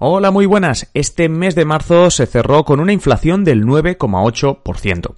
Hola, muy buenas. Este mes de marzo se cerró con una inflación del 9,8%.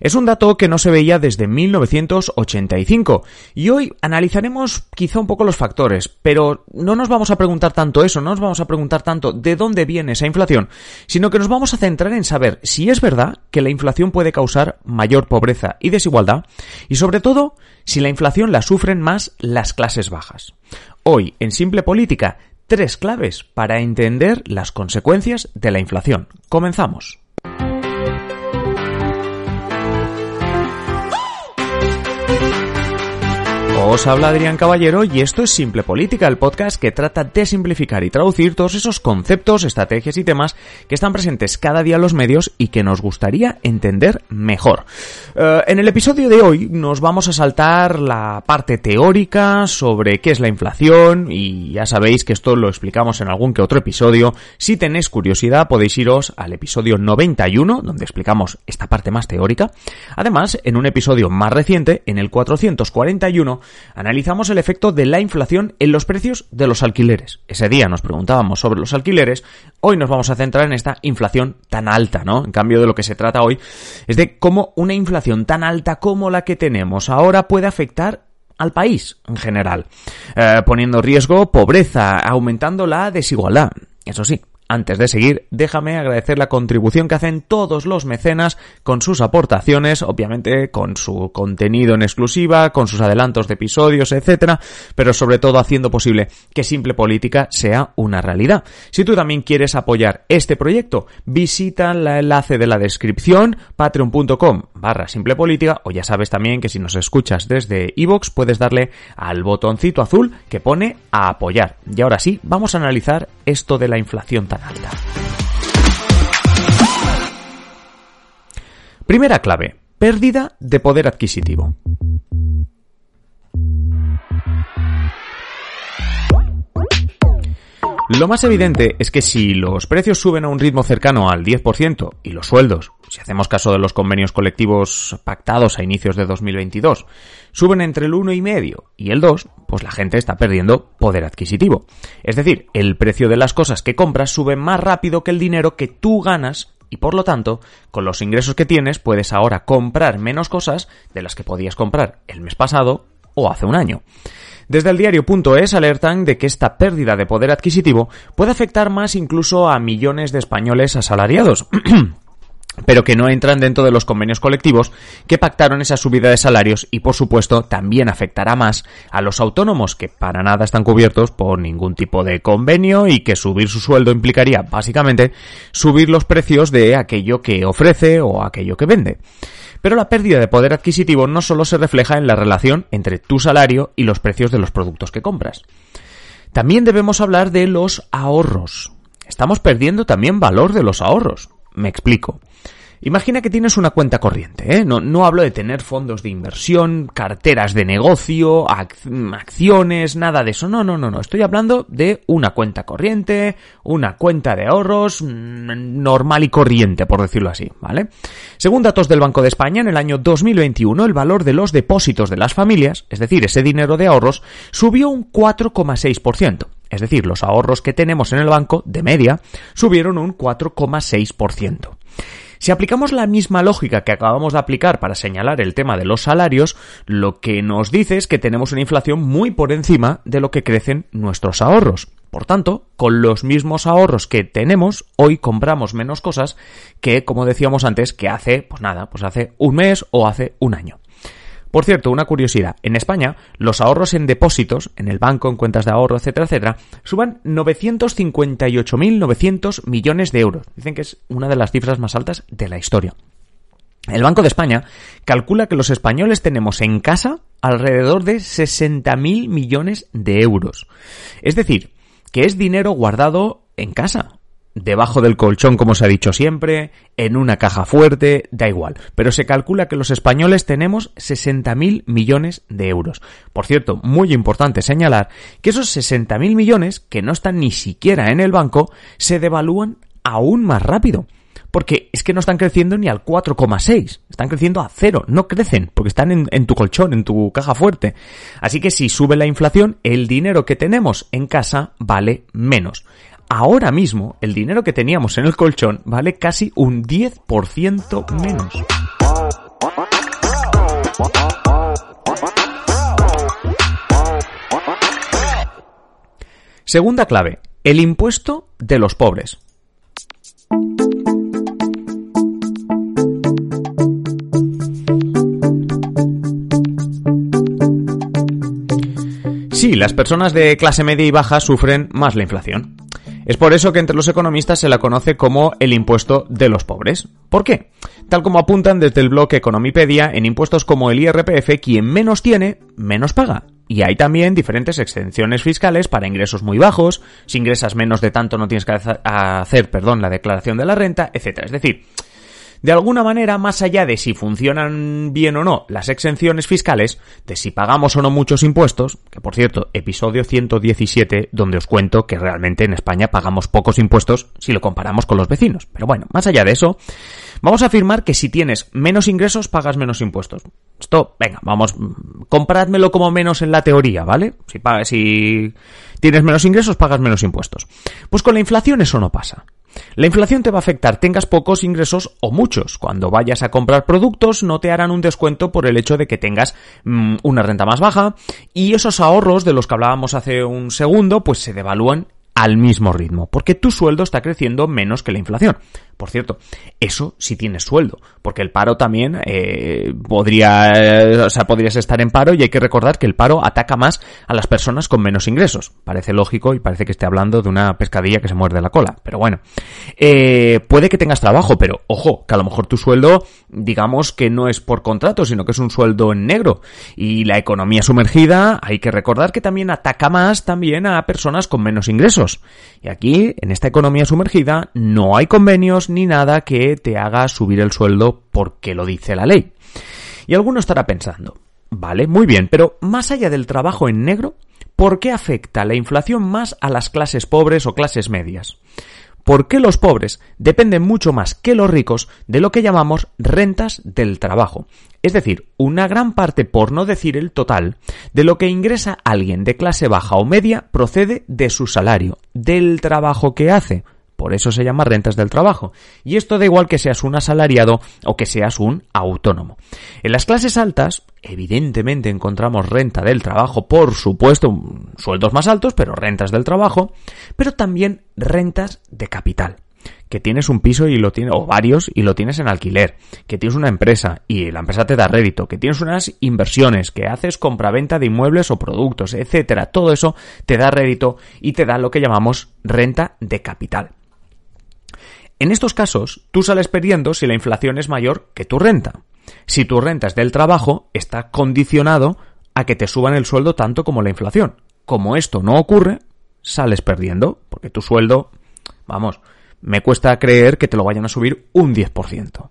Es un dato que no se veía desde 1985 y hoy analizaremos quizá un poco los factores, pero no nos vamos a preguntar tanto eso, no nos vamos a preguntar tanto de dónde viene esa inflación, sino que nos vamos a centrar en saber si es verdad que la inflación puede causar mayor pobreza y desigualdad y sobre todo si la inflación la sufren más las clases bajas. Hoy, en Simple Política, tres claves para entender las consecuencias de la inflación. Comenzamos. Os habla Adrián Caballero y esto es Simple Política, el podcast que trata de simplificar y traducir todos esos conceptos, estrategias y temas que están presentes cada día en los medios y que nos gustaría entender mejor. Eh, en el episodio de hoy nos vamos a saltar la parte teórica sobre qué es la inflación y ya sabéis que esto lo explicamos en algún que otro episodio. Si tenéis curiosidad podéis iros al episodio 91 donde explicamos esta parte más teórica. Además, en un episodio más reciente, en el 441, analizamos el efecto de la inflación en los precios de los alquileres. Ese día nos preguntábamos sobre los alquileres, hoy nos vamos a centrar en esta inflación tan alta, ¿no? En cambio de lo que se trata hoy es de cómo una inflación tan alta como la que tenemos ahora puede afectar al país en general, eh, poniendo en riesgo pobreza, aumentando la desigualdad. Eso sí, antes de seguir, déjame agradecer la contribución que hacen todos los mecenas con sus aportaciones, obviamente con su contenido en exclusiva, con sus adelantos de episodios, etcétera, pero sobre todo haciendo posible que Simple Política sea una realidad. Si tú también quieres apoyar este proyecto, visita el enlace de la descripción patreon.com barra Simple Política o ya sabes también que si nos escuchas desde iVoox puedes darle al botoncito azul que pone a apoyar. Y ahora sí, vamos a analizar esto de la inflación tan Primera clave, pérdida de poder adquisitivo. Lo más evidente es que si los precios suben a un ritmo cercano al 10% y los sueldos, si hacemos caso de los convenios colectivos pactados a inicios de 2022, suben entre el 1,5 y el 2, pues la gente está perdiendo poder adquisitivo. Es decir, el precio de las cosas que compras sube más rápido que el dinero que tú ganas y por lo tanto, con los ingresos que tienes puedes ahora comprar menos cosas de las que podías comprar el mes pasado o hace un año. Desde el diario.es alertan de que esta pérdida de poder adquisitivo puede afectar más incluso a millones de españoles asalariados. pero que no entran dentro de los convenios colectivos que pactaron esa subida de salarios y por supuesto también afectará más a los autónomos que para nada están cubiertos por ningún tipo de convenio y que subir su sueldo implicaría básicamente subir los precios de aquello que ofrece o aquello que vende. Pero la pérdida de poder adquisitivo no solo se refleja en la relación entre tu salario y los precios de los productos que compras. También debemos hablar de los ahorros. Estamos perdiendo también valor de los ahorros. Me explico. Imagina que tienes una cuenta corriente, ¿eh? No, no hablo de tener fondos de inversión, carteras de negocio, acciones, nada de eso. No, no, no, no. Estoy hablando de una cuenta corriente, una cuenta de ahorros mm, normal y corriente, por decirlo así, ¿vale? Según datos del Banco de España, en el año 2021 el valor de los depósitos de las familias, es decir, ese dinero de ahorros, subió un 4,6%. Es decir, los ahorros que tenemos en el banco, de media, subieron un 4,6%. Si aplicamos la misma lógica que acabamos de aplicar para señalar el tema de los salarios, lo que nos dice es que tenemos una inflación muy por encima de lo que crecen nuestros ahorros. Por tanto, con los mismos ahorros que tenemos, hoy compramos menos cosas que, como decíamos antes, que hace, pues nada, pues hace un mes o hace un año. Por cierto, una curiosidad. En España, los ahorros en depósitos, en el banco, en cuentas de ahorro, etcétera, etcétera, suban 958.900 millones de euros. Dicen que es una de las cifras más altas de la historia. El Banco de España calcula que los españoles tenemos en casa alrededor de 60.000 millones de euros. Es decir, que es dinero guardado en casa, debajo del colchón, como se ha dicho siempre, en una caja fuerte, da igual. Pero se calcula que los españoles tenemos 60.000 millones de euros. Por cierto, muy importante señalar que esos 60.000 millones, que no están ni siquiera en el banco, se devalúan aún más rápido. Porque es que no están creciendo ni al 4,6, están creciendo a cero, no crecen, porque están en, en tu colchón, en tu caja fuerte. Así que si sube la inflación, el dinero que tenemos en casa vale menos ahora mismo el dinero que teníamos en el colchón vale casi un 10% menos. Segunda clave, el impuesto de los pobres. Sí, las personas de clase media y baja sufren más la inflación. Es por eso que entre los economistas se la conoce como el impuesto de los pobres. ¿Por qué? Tal como apuntan desde el blog Economipedia, en impuestos como el IRPF, quien menos tiene, menos paga. Y hay también diferentes exenciones fiscales para ingresos muy bajos, si ingresas menos de tanto no tienes que hacer, perdón, la declaración de la renta, etc. Es decir, de alguna manera, más allá de si funcionan bien o no las exenciones fiscales, de si pagamos o no muchos impuestos, que por cierto, episodio 117, donde os cuento que realmente en España pagamos pocos impuestos si lo comparamos con los vecinos. Pero bueno, más allá de eso, vamos a afirmar que si tienes menos ingresos, pagas menos impuestos. Esto, venga, vamos, comprádmelo como menos en la teoría, ¿vale? Si, si tienes menos ingresos, pagas menos impuestos. Pues con la inflación eso no pasa. La inflación te va a afectar tengas pocos ingresos o muchos. Cuando vayas a comprar productos no te harán un descuento por el hecho de que tengas mm, una renta más baja y esos ahorros de los que hablábamos hace un segundo pues se devalúan al mismo ritmo, porque tu sueldo está creciendo menos que la inflación. Por cierto, eso sí tienes sueldo, porque el paro también eh, podría, o sea, podrías estar en paro y hay que recordar que el paro ataca más a las personas con menos ingresos. Parece lógico y parece que esté hablando de una pescadilla que se muerde la cola, pero bueno. Eh, puede que tengas trabajo, pero ojo, que a lo mejor tu sueldo, digamos que no es por contrato, sino que es un sueldo en negro. Y la economía sumergida, hay que recordar que también ataca más también a personas con menos ingresos. Y aquí, en esta economía sumergida, no hay convenios ni nada que te haga subir el sueldo porque lo dice la ley. Y alguno estará pensando, vale, muy bien, pero más allá del trabajo en negro, ¿por qué afecta la inflación más a las clases pobres o clases medias? ¿Por qué los pobres dependen mucho más que los ricos de lo que llamamos rentas del trabajo. Es decir, una gran parte, por no decir el total, de lo que ingresa alguien de clase baja o media procede de su salario, del trabajo que hace. Por eso se llama rentas del trabajo. Y esto da igual que seas un asalariado o que seas un autónomo. En las clases altas, evidentemente encontramos renta del trabajo, por supuesto, sueldos más altos, pero rentas del trabajo, pero también rentas de capital que tienes un piso y lo tienes, o varios, y lo tienes en alquiler, que tienes una empresa y la empresa te da rédito, que tienes unas inversiones, que haces compraventa de inmuebles o productos, etcétera. Todo eso te da rédito y te da lo que llamamos renta de capital. En estos casos, tú sales perdiendo si la inflación es mayor que tu renta. Si tu renta es del trabajo, está condicionado a que te suban el sueldo tanto como la inflación. Como esto no ocurre, sales perdiendo, porque tu sueldo, vamos, me cuesta creer que te lo vayan a subir un 10%.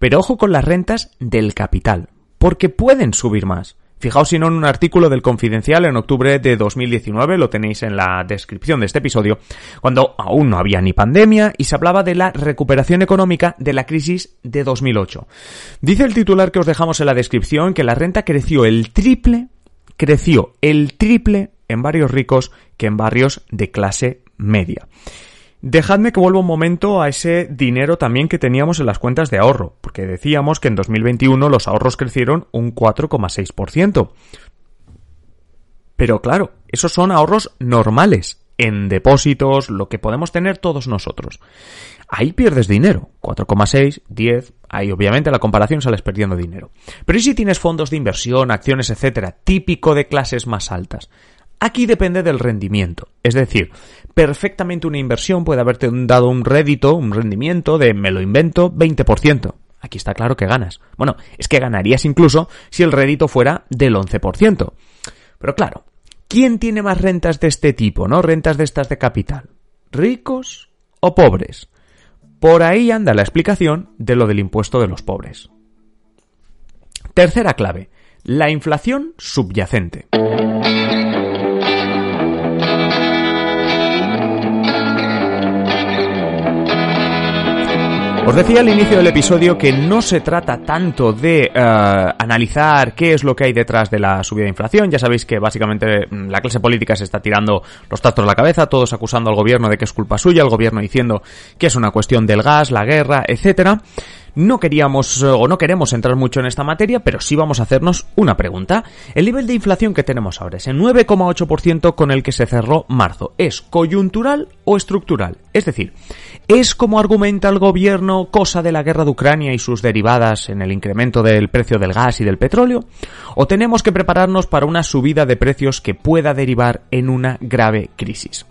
Pero ojo con las rentas del capital, porque pueden subir más. Fijaos si no en un artículo del Confidencial en octubre de 2019, lo tenéis en la descripción de este episodio, cuando aún no había ni pandemia y se hablaba de la recuperación económica de la crisis de 2008. Dice el titular que os dejamos en la descripción que la renta creció el triple, creció el triple en barrios ricos que en barrios de clase media. Dejadme que vuelva un momento a ese dinero también que teníamos en las cuentas de ahorro, porque decíamos que en 2021 los ahorros crecieron un 4,6%. Pero claro, esos son ahorros normales, en depósitos, lo que podemos tener todos nosotros. Ahí pierdes dinero, 4,6, 10, ahí obviamente la comparación sales perdiendo dinero. Pero ¿y si tienes fondos de inversión, acciones, etcétera, típico de clases más altas? Aquí depende del rendimiento. Es decir, perfectamente una inversión puede haberte dado un rédito, un rendimiento de, me lo invento, 20%. Aquí está claro que ganas. Bueno, es que ganarías incluso si el rédito fuera del 11%. Pero claro, ¿Quién tiene más rentas de este tipo, no? Rentas de estas de capital. ¿Ricos o pobres? Por ahí anda la explicación de lo del impuesto de los pobres. Tercera clave, la inflación subyacente. Os decía al inicio del episodio que no se trata tanto de eh, analizar qué es lo que hay detrás de la subida de inflación. Ya sabéis que básicamente mm, la clase política se está tirando los tactos a la cabeza, todos acusando al gobierno de que es culpa suya, el gobierno diciendo que es una cuestión del gas, la guerra, etcétera. No queríamos eh, o no queremos entrar mucho en esta materia, pero sí vamos a hacernos una pregunta. El nivel de inflación que tenemos ahora es el 9,8% con el que se cerró marzo. ¿Es coyuntural o estructural? Es decir, ¿es como argumenta el gobierno cosa de la guerra de Ucrania y sus derivadas en el incremento del precio del gas y del petróleo? ¿O tenemos que prepararnos para una subida de precios que pueda derivar en una grave crisis?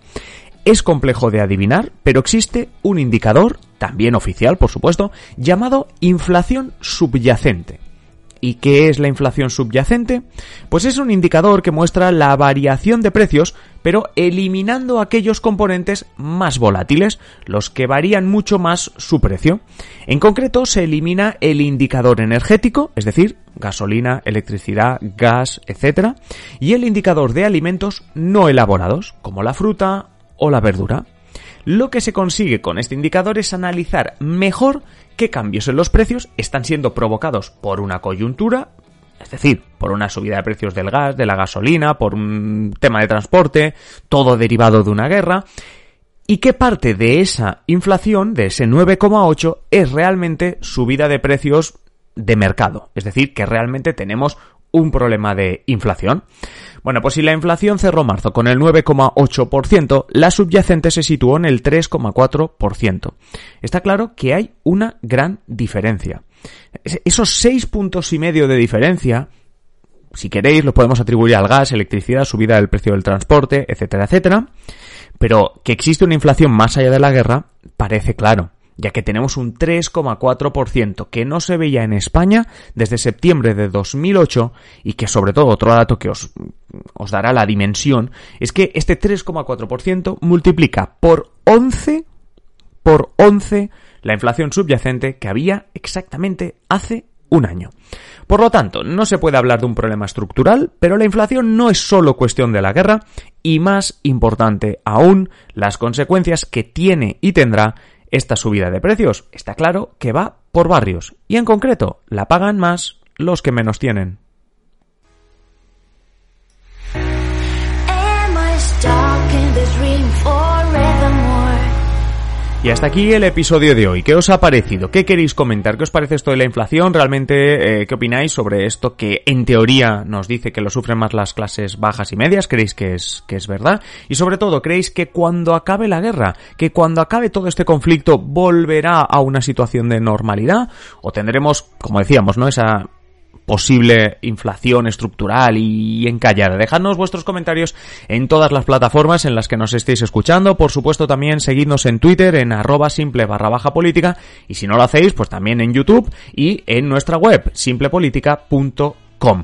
Es complejo de adivinar, pero existe un indicador, también oficial por supuesto, llamado inflación subyacente. ¿Y qué es la inflación subyacente? Pues es un indicador que muestra la variación de precios, pero eliminando aquellos componentes más volátiles, los que varían mucho más su precio. En concreto, se elimina el indicador energético, es decir, gasolina, electricidad, gas, etc., y el indicador de alimentos no elaborados, como la fruta o la verdura. Lo que se consigue con este indicador es analizar mejor qué cambios en los precios están siendo provocados por una coyuntura, es decir, por una subida de precios del gas, de la gasolina, por un tema de transporte, todo derivado de una guerra, y qué parte de esa inflación, de ese 9,8, es realmente subida de precios de mercado, es decir, que realmente tenemos un problema de inflación. Bueno, pues si la inflación cerró marzo con el 9,8%, la subyacente se situó en el 3,4%. Está claro que hay una gran diferencia. Esos seis puntos y medio de diferencia, si queréis, lo podemos atribuir al gas, electricidad, subida del precio del transporte, etcétera, etcétera. Pero que existe una inflación más allá de la guerra, parece claro ya que tenemos un 3,4% que no se veía en España desde septiembre de 2008 y que sobre todo otro dato que os, os dará la dimensión es que este 3,4% multiplica por 11 por 11 la inflación subyacente que había exactamente hace un año. Por lo tanto, no se puede hablar de un problema estructural, pero la inflación no es solo cuestión de la guerra y más importante aún las consecuencias que tiene y tendrá esta subida de precios está claro que va por barrios y en concreto la pagan más los que menos tienen. Y hasta aquí el episodio de hoy. ¿Qué os ha parecido? ¿Qué queréis comentar? ¿Qué os parece esto de la inflación? ¿Realmente eh, qué opináis sobre esto que en teoría nos dice que lo sufren más las clases bajas y medias? ¿Creéis que es, que es verdad? Y sobre todo, ¿creéis que cuando acabe la guerra, que cuando acabe todo este conflicto volverá a una situación de normalidad? ¿O tendremos, como decíamos, ¿no? Esa posible inflación estructural y encallada. Dejadnos vuestros comentarios en todas las plataformas en las que nos estéis escuchando. Por supuesto, también seguidnos en Twitter en arroba simple barra baja política y si no lo hacéis, pues también en YouTube y en nuestra web simplepolitica.com.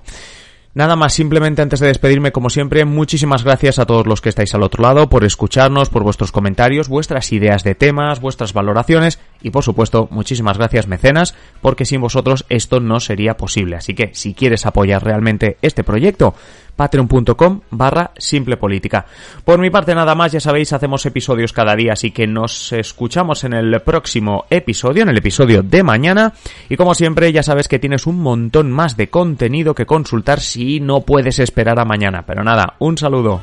Nada más, simplemente antes de despedirme, como siempre, muchísimas gracias a todos los que estáis al otro lado por escucharnos, por vuestros comentarios, vuestras ideas de temas, vuestras valoraciones y por supuesto, muchísimas gracias mecenas, porque sin vosotros esto no sería posible. Así que si quieres apoyar realmente este proyecto, patreon.com barra simple política. Por mi parte nada más, ya sabéis, hacemos episodios cada día, así que nos escuchamos en el próximo episodio, en el episodio de mañana. Y como siempre, ya sabes que tienes un montón más de contenido que consultar si no puedes esperar a mañana. Pero nada, un saludo.